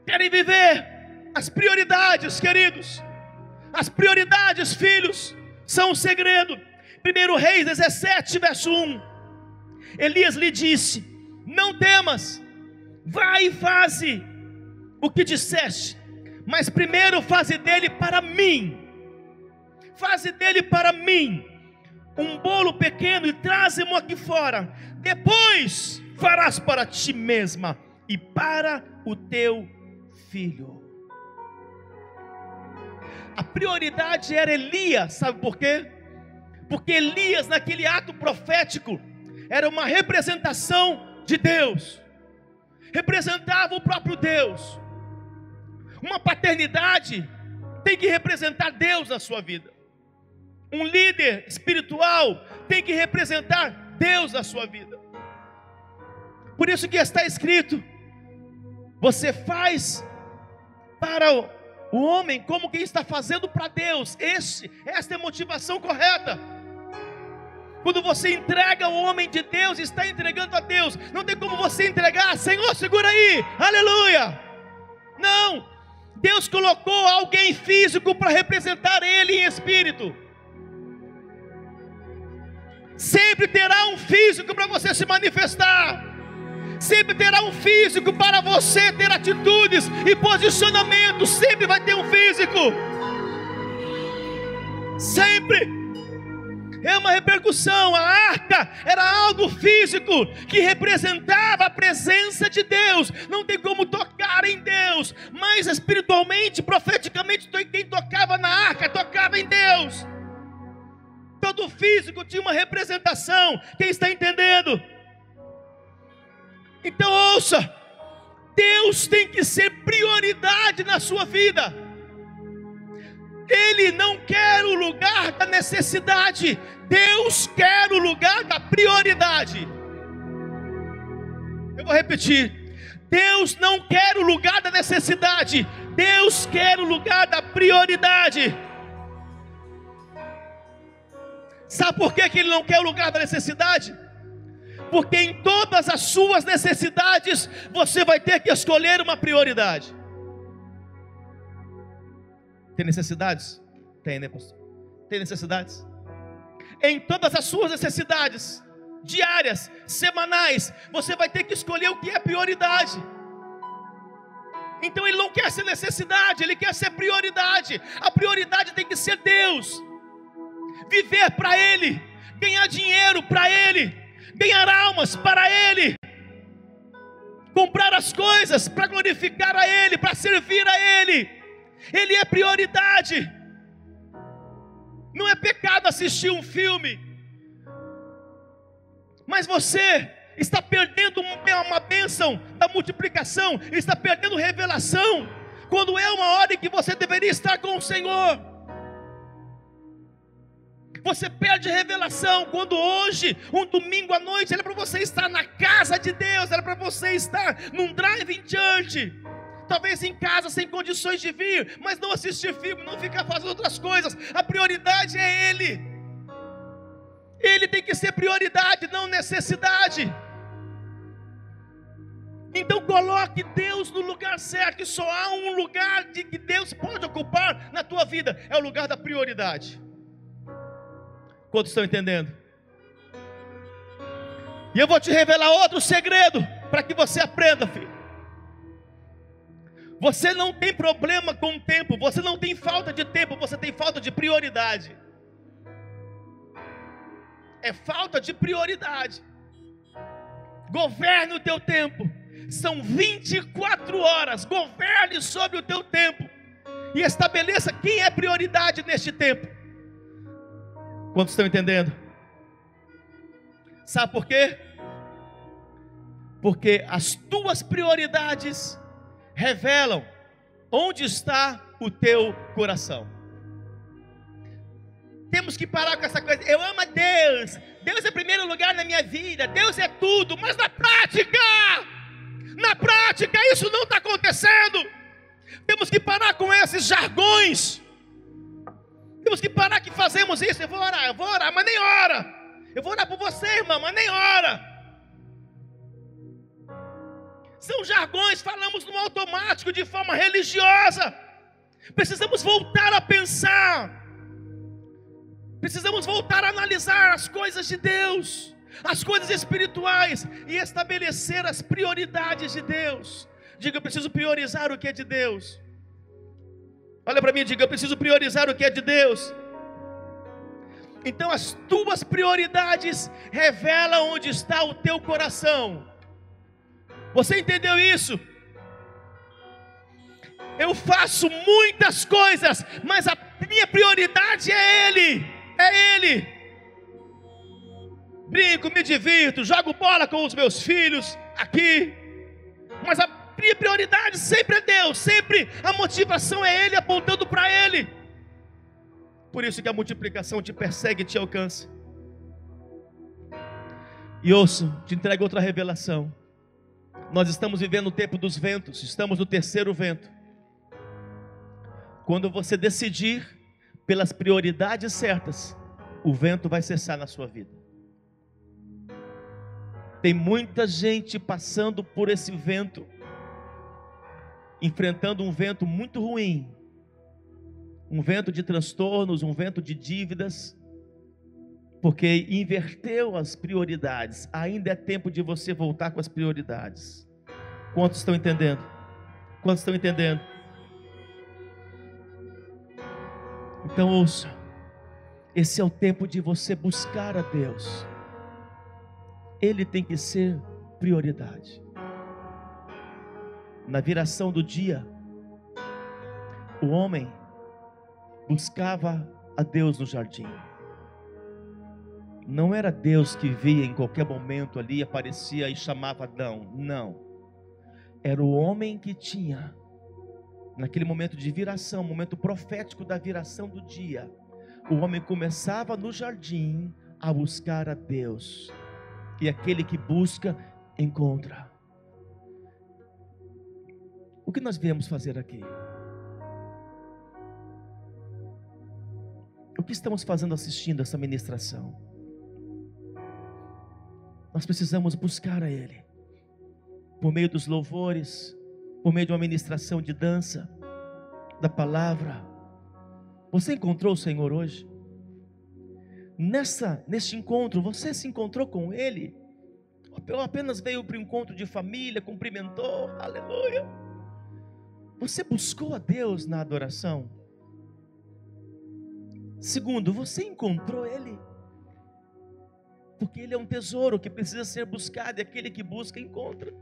Querem viver as prioridades, queridos. As prioridades, filhos, são o segredo. 1 Reis 17, verso 1. Elias lhe disse: não temas, vai e faze o que disseste, mas primeiro faze dele para mim, faze dele para mim um bolo pequeno e traze-mo aqui fora, depois farás para ti mesma e para o teu filho. A prioridade era Elias, sabe por quê? Porque Elias, naquele ato profético, era uma representação de Deus, representava o próprio Deus. Uma paternidade tem que representar Deus na sua vida. Um líder espiritual tem que representar Deus na sua vida. Por isso que está escrito: você faz para o homem como quem está fazendo para Deus. Esse, esta é a motivação correta. Quando você entrega o homem de Deus, está entregando a Deus. Não tem como você entregar, Senhor, segura aí, aleluia. Não, Deus colocou alguém físico para representar Ele em espírito. Sempre terá um físico para você se manifestar. Sempre terá um físico para você ter atitudes e posicionamento. Sempre vai ter um físico. Sempre é uma repercussão. A arca era algo físico que representava a presença de Deus. Não tem como tocar em Deus, mas espiritualmente, profeticamente, quem tocava na arca tocava em Deus. Todo físico tinha uma representação. Quem está entendendo? Então ouça, Deus tem que ser prioridade na sua vida. Ele não quer o lugar da necessidade, Deus quer o lugar da prioridade. Eu vou repetir. Deus não quer o lugar da necessidade, Deus quer o lugar da prioridade. Sabe por que, que Ele não quer o lugar da necessidade? Porque em todas as suas necessidades você vai ter que escolher uma prioridade. Tem necessidades? Tem, né, pastor? Tem necessidades? Em todas as suas necessidades, diárias, semanais, você vai ter que escolher o que é prioridade. Então ele não quer ser necessidade, ele quer ser prioridade. A prioridade tem que ser Deus. Viver para Ele, ganhar dinheiro para Ele, ganhar almas para Ele, comprar as coisas para glorificar a Ele, para servir a Ele. Ele é prioridade. Não é pecado assistir um filme, mas você está perdendo uma bênção da multiplicação, está perdendo revelação, quando é uma hora em que você deveria estar com o Senhor. Você perde revelação quando hoje, um domingo à noite, era para você estar na casa de Deus, era para você estar num drive-in church talvez em casa sem condições de vir, mas não assistir filme, não ficar fazendo outras coisas. A prioridade é Ele. Ele tem que ser prioridade, não necessidade. Então coloque Deus no lugar certo, só há um lugar de que Deus pode ocupar na tua vida, é o lugar da prioridade. Quantos estão entendendo? E eu vou te revelar outro segredo para que você aprenda, filho. Você não tem problema com o tempo, você não tem falta de tempo, você tem falta de prioridade. É falta de prioridade. Governe o teu tempo. São 24 horas. Governe sobre o teu tempo. E estabeleça quem é prioridade neste tempo. Quantos estão entendendo? Sabe por quê? Porque as tuas prioridades revelam onde está o teu coração. Temos que parar com essa coisa. Eu amo a Deus. Deus é primeiro lugar na minha vida. Deus é tudo. Mas na prática, na prática, isso não está acontecendo. Temos que parar com esses jargões. Temos que parar que fazemos isso. Eu vou orar, eu vou orar, mas nem ora. Eu vou orar por você, irmã, mas nem ora. São jargões, falamos no automático, de forma religiosa. Precisamos voltar a pensar. Precisamos voltar a analisar as coisas de Deus, as coisas espirituais e estabelecer as prioridades de Deus. Diga, eu preciso priorizar o que é de Deus. Olha para mim diga, eu preciso priorizar o que é de Deus. Então as tuas prioridades revelam onde está o teu coração. Você entendeu isso? Eu faço muitas coisas, mas a minha prioridade é Ele, é Ele. Brinco, me divirto, jogo bola com os meus filhos aqui, mas a minha prioridade sempre é Deus, sempre a motivação é Ele apontando para Ele. Por isso que a multiplicação te persegue e te alcança. E ouço, te entrego outra revelação. Nós estamos vivendo o tempo dos ventos, estamos no terceiro vento. Quando você decidir pelas prioridades certas, o vento vai cessar na sua vida. Tem muita gente passando por esse vento, enfrentando um vento muito ruim, um vento de transtornos, um vento de dívidas, porque inverteu as prioridades. Ainda é tempo de você voltar com as prioridades. Quantos estão entendendo? Quantos estão entendendo? Então ouça, esse é o tempo de você buscar a Deus. Ele tem que ser prioridade. Na viração do dia, o homem buscava a Deus no jardim. Não era Deus que via em qualquer momento ali, aparecia e chamava Adão. Não. Era o homem que tinha, naquele momento de viração, momento profético da viração do dia, o homem começava no jardim a buscar a Deus. E aquele que busca, encontra. O que nós viemos fazer aqui? O que estamos fazendo assistindo essa ministração? Nós precisamos buscar a Ele, por meio dos louvores, por meio de uma ministração de dança, da palavra. Você encontrou o Senhor hoje? Nessa, neste encontro, você se encontrou com Ele? Ou apenas veio para o encontro de família, cumprimentou, aleluia. Você buscou a Deus na adoração? Segundo, você encontrou Ele? porque ele é um tesouro que precisa ser buscado e aquele que busca encontra.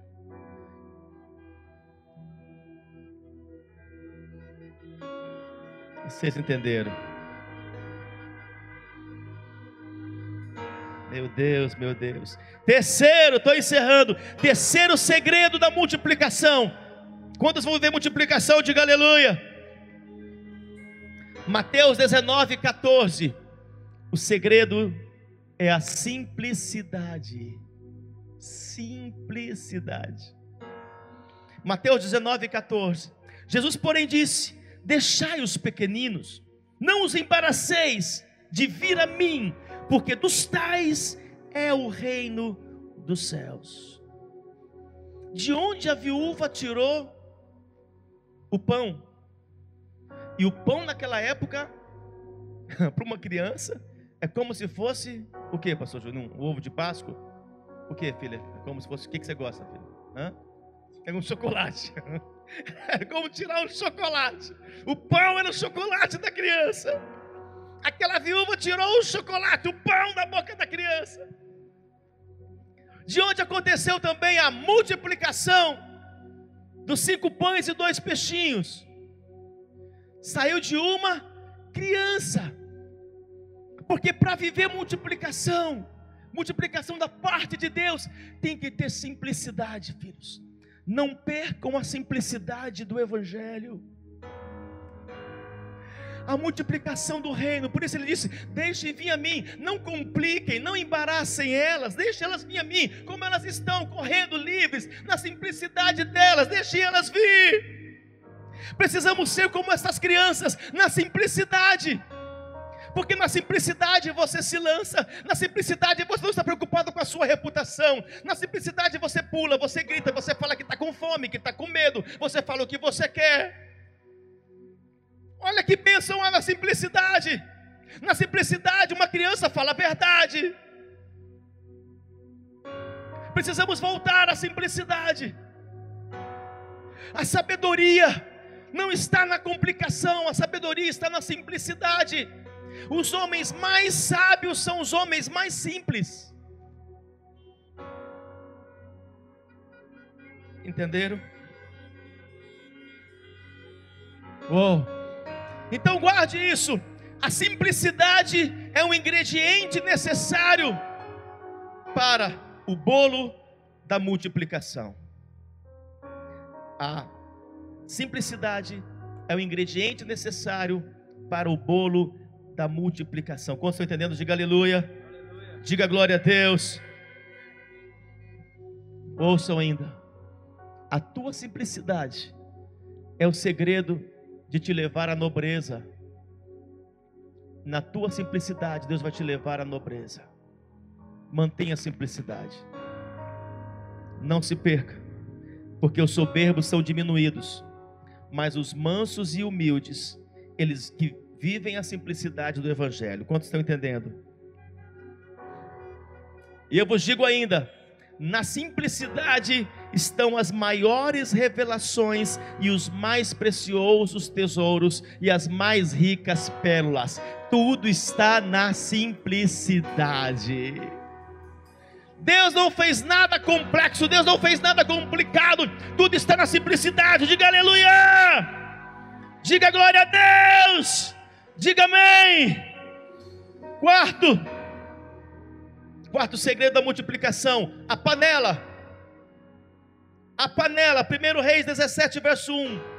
Vocês entenderam? Meu Deus, meu Deus. Terceiro, estou encerrando. Terceiro segredo da multiplicação. Quantos vão ver multiplicação? Diga aleluia. Mateus 19, 14. O segredo é a simplicidade. Simplicidade. Mateus 19, 14. Jesus, porém, disse: Deixai os pequeninos, não os embaraceis de vir a mim, porque dos tais é o reino dos céus. De onde a viúva tirou o pão? E o pão naquela época, para uma criança, é como se fosse o que, pastor Júnior? Um ovo de Páscoa? O que, filha? É como se fosse. O que, que você gosta, filha? Hã? É um chocolate. É como tirar um chocolate. O pão era o chocolate da criança. Aquela viúva tirou o chocolate, o pão da boca da criança. De onde aconteceu também a multiplicação dos cinco pães e dois peixinhos. Saiu de uma criança. Porque para viver multiplicação, multiplicação da parte de Deus, tem que ter simplicidade, filhos. Não percam a simplicidade do Evangelho. A multiplicação do reino, por isso ele disse: Deixem vir a mim, não compliquem, não embaraçem elas, deixem elas vir a mim, como elas estão, correndo livres, na simplicidade delas, deixem elas vir. Precisamos ser como essas crianças, na simplicidade porque na simplicidade você se lança, na simplicidade você não está preocupado com a sua reputação, na simplicidade você pula, você grita, você fala que está com fome, que está com medo, você fala o que você quer. Olha que bênção há na simplicidade. Na simplicidade, uma criança fala a verdade. Precisamos voltar à simplicidade. A sabedoria não está na complicação, a sabedoria está na simplicidade. Os homens mais sábios são os homens mais simples. Entenderam? Oh. Então guarde isso. A simplicidade é um ingrediente necessário para o bolo da multiplicação. A simplicidade é o ingrediente necessário para o bolo da multiplicação. Quantos estão entendendo? Diga aleluia. aleluia. Diga glória a Deus. Ouçam ainda. A tua simplicidade é o segredo de te levar à nobreza. Na tua simplicidade, Deus vai te levar à nobreza. Mantenha a simplicidade. Não se perca, porque os soberbos são diminuídos, mas os mansos e humildes, eles que vivem a simplicidade do Evangelho. Quantos estão entendendo? E eu vos digo ainda: na simplicidade estão as maiores revelações e os mais preciosos tesouros e as mais ricas pérolas. Tudo está na simplicidade. Deus não fez nada complexo, Deus não fez nada complicado, tudo está na simplicidade. Diga aleluia! Diga glória a Deus! Diga amém. Quarto, quarto segredo da multiplicação, a panela. A panela, 1 Reis 17, verso 1.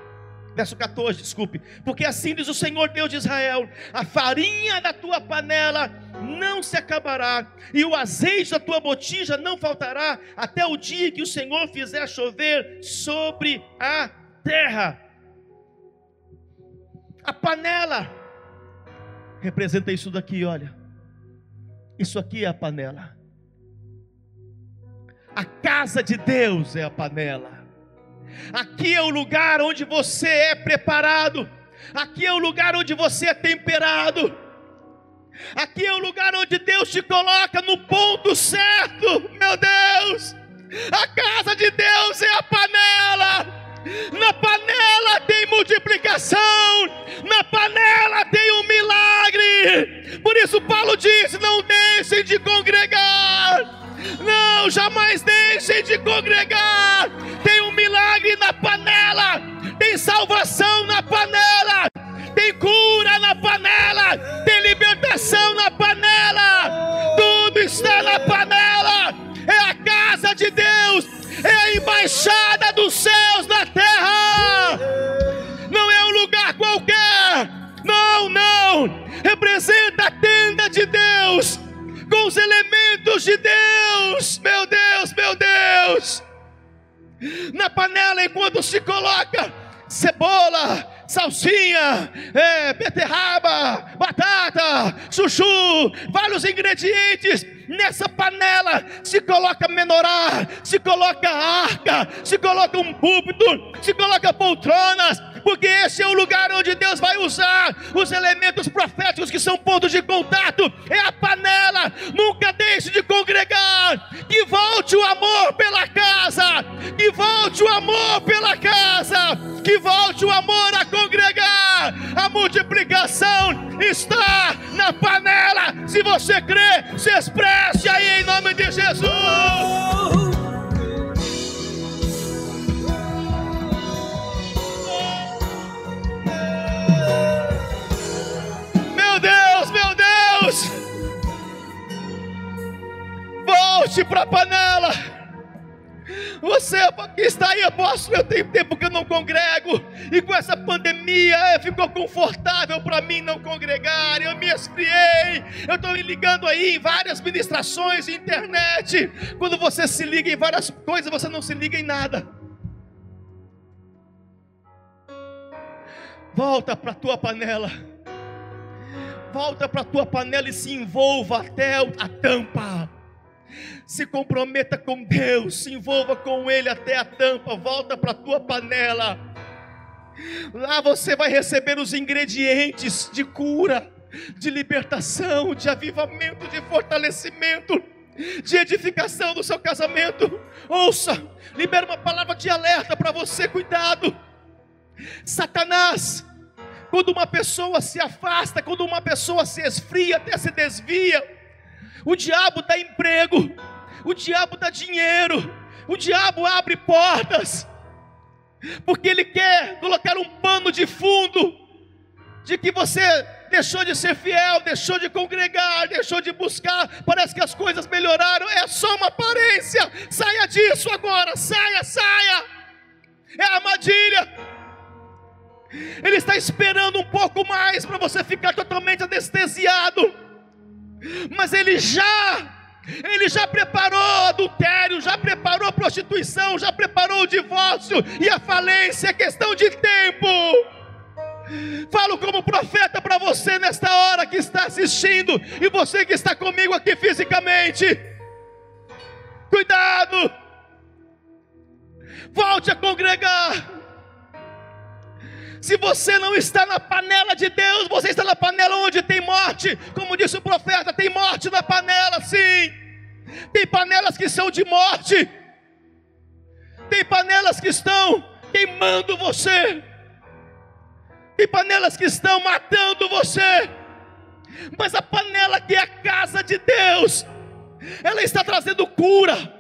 Verso 14, desculpe. Porque assim diz o Senhor Deus de Israel: a farinha da tua panela não se acabará, e o azeite da tua botija não faltará, até o dia que o Senhor fizer chover sobre a terra. A panela representa isso daqui, olha. Isso aqui é a panela. A casa de Deus é a panela. Aqui é o lugar onde você é preparado. Aqui é o lugar onde você é temperado. Aqui é o lugar onde Deus te coloca no ponto certo. Meu Deus! A casa de Deus é a panela. Na panela tem multiplicação, na panela tem um milagre. Por isso, Paulo disse: não deixem de congregar. Não, jamais deixem de congregar. Tem um milagre na panela, tem salvação na panela, tem cura na panela, tem libertação na panela. Tudo está na panela. É a casa de Deus, é a embaixada dos céus na terra. Não é um lugar qualquer. Não, não. Representa a tenda de Deus com os elementos de Deus. Meu Deus, meu Deus. Na panela, enquanto se coloca cebola, salsinha, é, beterraba, batata, chuchu, vários ingredientes. Nessa panela se coloca menorá, se coloca arca, se coloca um púlpito, se coloca poltronas, porque esse é o lugar onde Deus vai usar os elementos proféticos que são pontos de contato. É a panela. Nunca deixe de congregar. Que volte o amor pela casa. Que volte o amor pela casa. Que volte o amor a congregar. A multiplicação está na panela. Se você crê, se expresse aí em nome de Jesus. volte para a panela. Você que está aí, apóstolo, eu tenho tempo que eu não congrego, e com essa pandemia é, ficou confortável para mim não congregar. Eu me esfriei, eu estou me ligando aí em várias ministrações, internet. Quando você se liga em várias coisas, você não se liga em nada. Volta para a tua panela, volta para a tua panela e se envolva até a tampa se comprometa com Deus, se envolva com Ele até a tampa, volta para a tua panela. Lá você vai receber os ingredientes de cura, de libertação, de avivamento, de fortalecimento, de edificação do seu casamento. Ouça, libera uma palavra de alerta para você, cuidado. Satanás, quando uma pessoa se afasta, quando uma pessoa se esfria, até se desvia, o diabo dá emprego, o diabo dá dinheiro, o diabo abre portas, porque ele quer colocar um pano de fundo de que você deixou de ser fiel, deixou de congregar, deixou de buscar, parece que as coisas melhoraram, é só uma aparência. Saia disso agora, saia, saia. É armadilha. Ele está esperando um pouco mais para você ficar totalmente anestesiado mas ele já ele já preparou adultério, já preparou prostituição, já preparou o divórcio e a falência, é questão de tempo. Falo como profeta para você nesta hora que está assistindo e você que está comigo aqui fisicamente. Cuidado, volte a congregar. Se você não está na panela de Deus, você está na panela onde tem morte. Como disse o profeta, tem morte na panela, sim. Tem panelas que são de morte. Tem panelas que estão queimando você. Tem panelas que estão matando você. Mas a panela que é a casa de Deus, ela está trazendo cura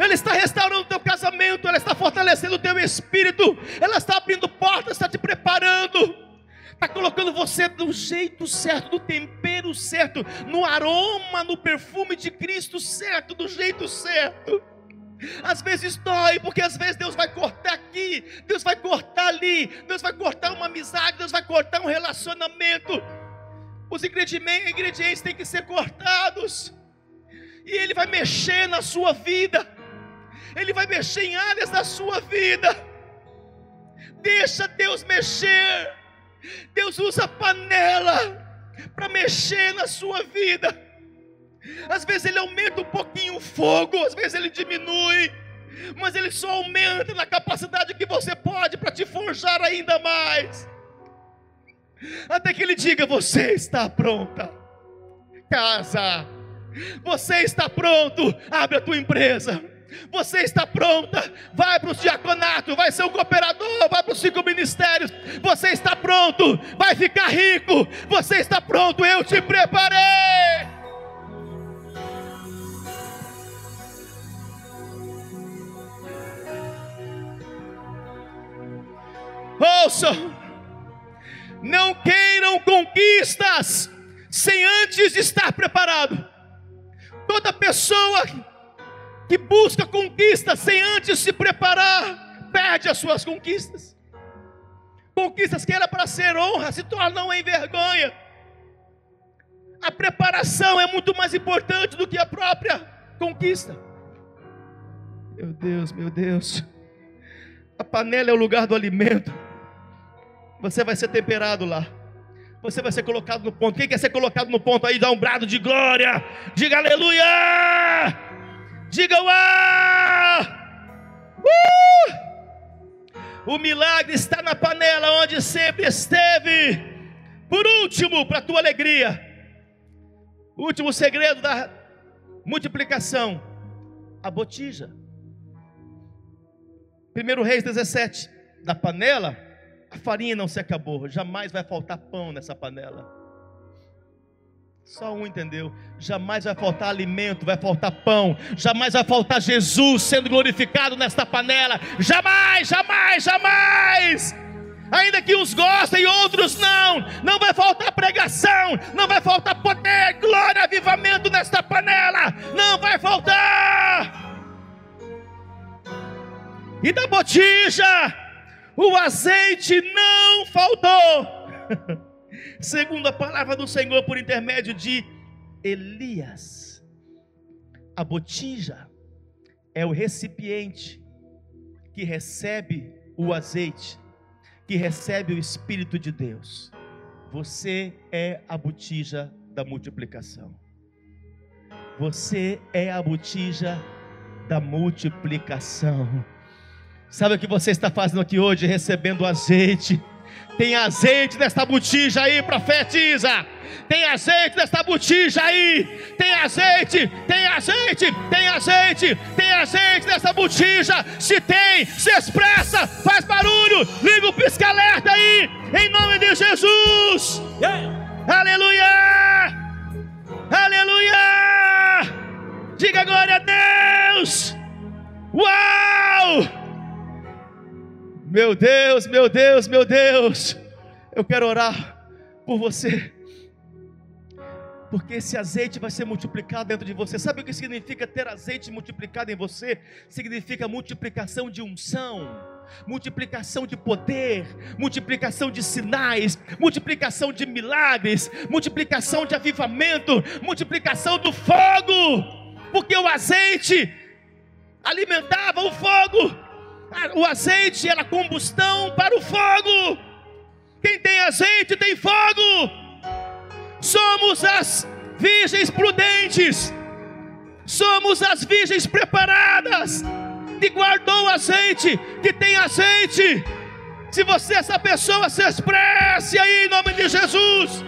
ela está restaurando o teu casamento, ela está fortalecendo o teu espírito, ela está abrindo portas, está te preparando, está colocando você do jeito certo, do tempero certo, no aroma, no perfume de Cristo certo, do jeito certo. Às vezes dói, porque às vezes Deus vai cortar aqui, Deus vai cortar ali, Deus vai cortar uma amizade, Deus vai cortar um relacionamento. Os ingredientes têm que ser cortados, e Ele vai mexer na sua vida. Ele vai mexer em áreas da sua vida. Deixa Deus mexer. Deus usa panela para mexer na sua vida. Às vezes ele aumenta um pouquinho o fogo, às vezes ele diminui, mas ele só aumenta na capacidade que você pode para te forjar ainda mais. Até que ele diga: Você está pronta, casa, você está pronto, abre a tua empresa. Você está pronta? Vai para o diaconato, vai ser um cooperador, vai para os cinco ministérios. Você está pronto? Vai ficar rico. Você está pronto? Eu te preparei. Ouçam, não queiram conquistas sem antes estar preparado. Toda pessoa que busca conquistas sem antes se preparar, perde as suas conquistas. Conquistas que era para ser honra se tornam em vergonha. A preparação é muito mais importante do que a própria conquista. Meu Deus, meu Deus. A panela é o lugar do alimento. Você vai ser temperado lá. Você vai ser colocado no ponto. Quem quer ser colocado no ponto aí, dá um brado de glória. Diga aleluia. Diga uau. Uh! O milagre está na panela onde sempre esteve. Por último, para tua alegria, último segredo da multiplicação, a botija. 1 Reis 17, na panela, a farinha não se acabou, jamais vai faltar pão nessa panela. Só um entendeu. Jamais vai faltar alimento, vai faltar pão. Jamais vai faltar Jesus sendo glorificado nesta panela. Jamais, jamais, jamais. Ainda que uns gostem e outros não, não vai faltar pregação, não vai faltar poder, glória, avivamento nesta panela, não vai faltar. E da botija, o azeite não faltou. segundo a palavra do Senhor por intermédio de Elias. A botija é o recipiente que recebe o azeite, que recebe o Espírito de Deus. Você é a botija da multiplicação. Você é a botija da multiplicação. Sabe o que você está fazendo aqui hoje? Recebendo azeite tem azeite nesta botija aí, profetiza. Tem azeite nesta botija aí. Tem azeite, tem azeite, tem azeite, tem azeite nessa botija. Se tem, se expressa, faz barulho, liga o pisca-alerta aí, em nome de Jesus. Yeah. Aleluia! Aleluia! Diga glória a Deus! Uau! Meu Deus, meu Deus, meu Deus, eu quero orar por você, porque esse azeite vai ser multiplicado dentro de você. Sabe o que significa ter azeite multiplicado em você? Significa multiplicação de unção multiplicação de poder, multiplicação de sinais, multiplicação de milagres, multiplicação de avivamento, multiplicação do fogo, porque o azeite alimentava o fogo o azeite era combustão para o fogo. Quem tem azeite tem fogo. Somos as virgens prudentes. Somos as virgens preparadas. Que guardou o azeite, que tem azeite. Se você essa pessoa, se expresse aí em nome de Jesus.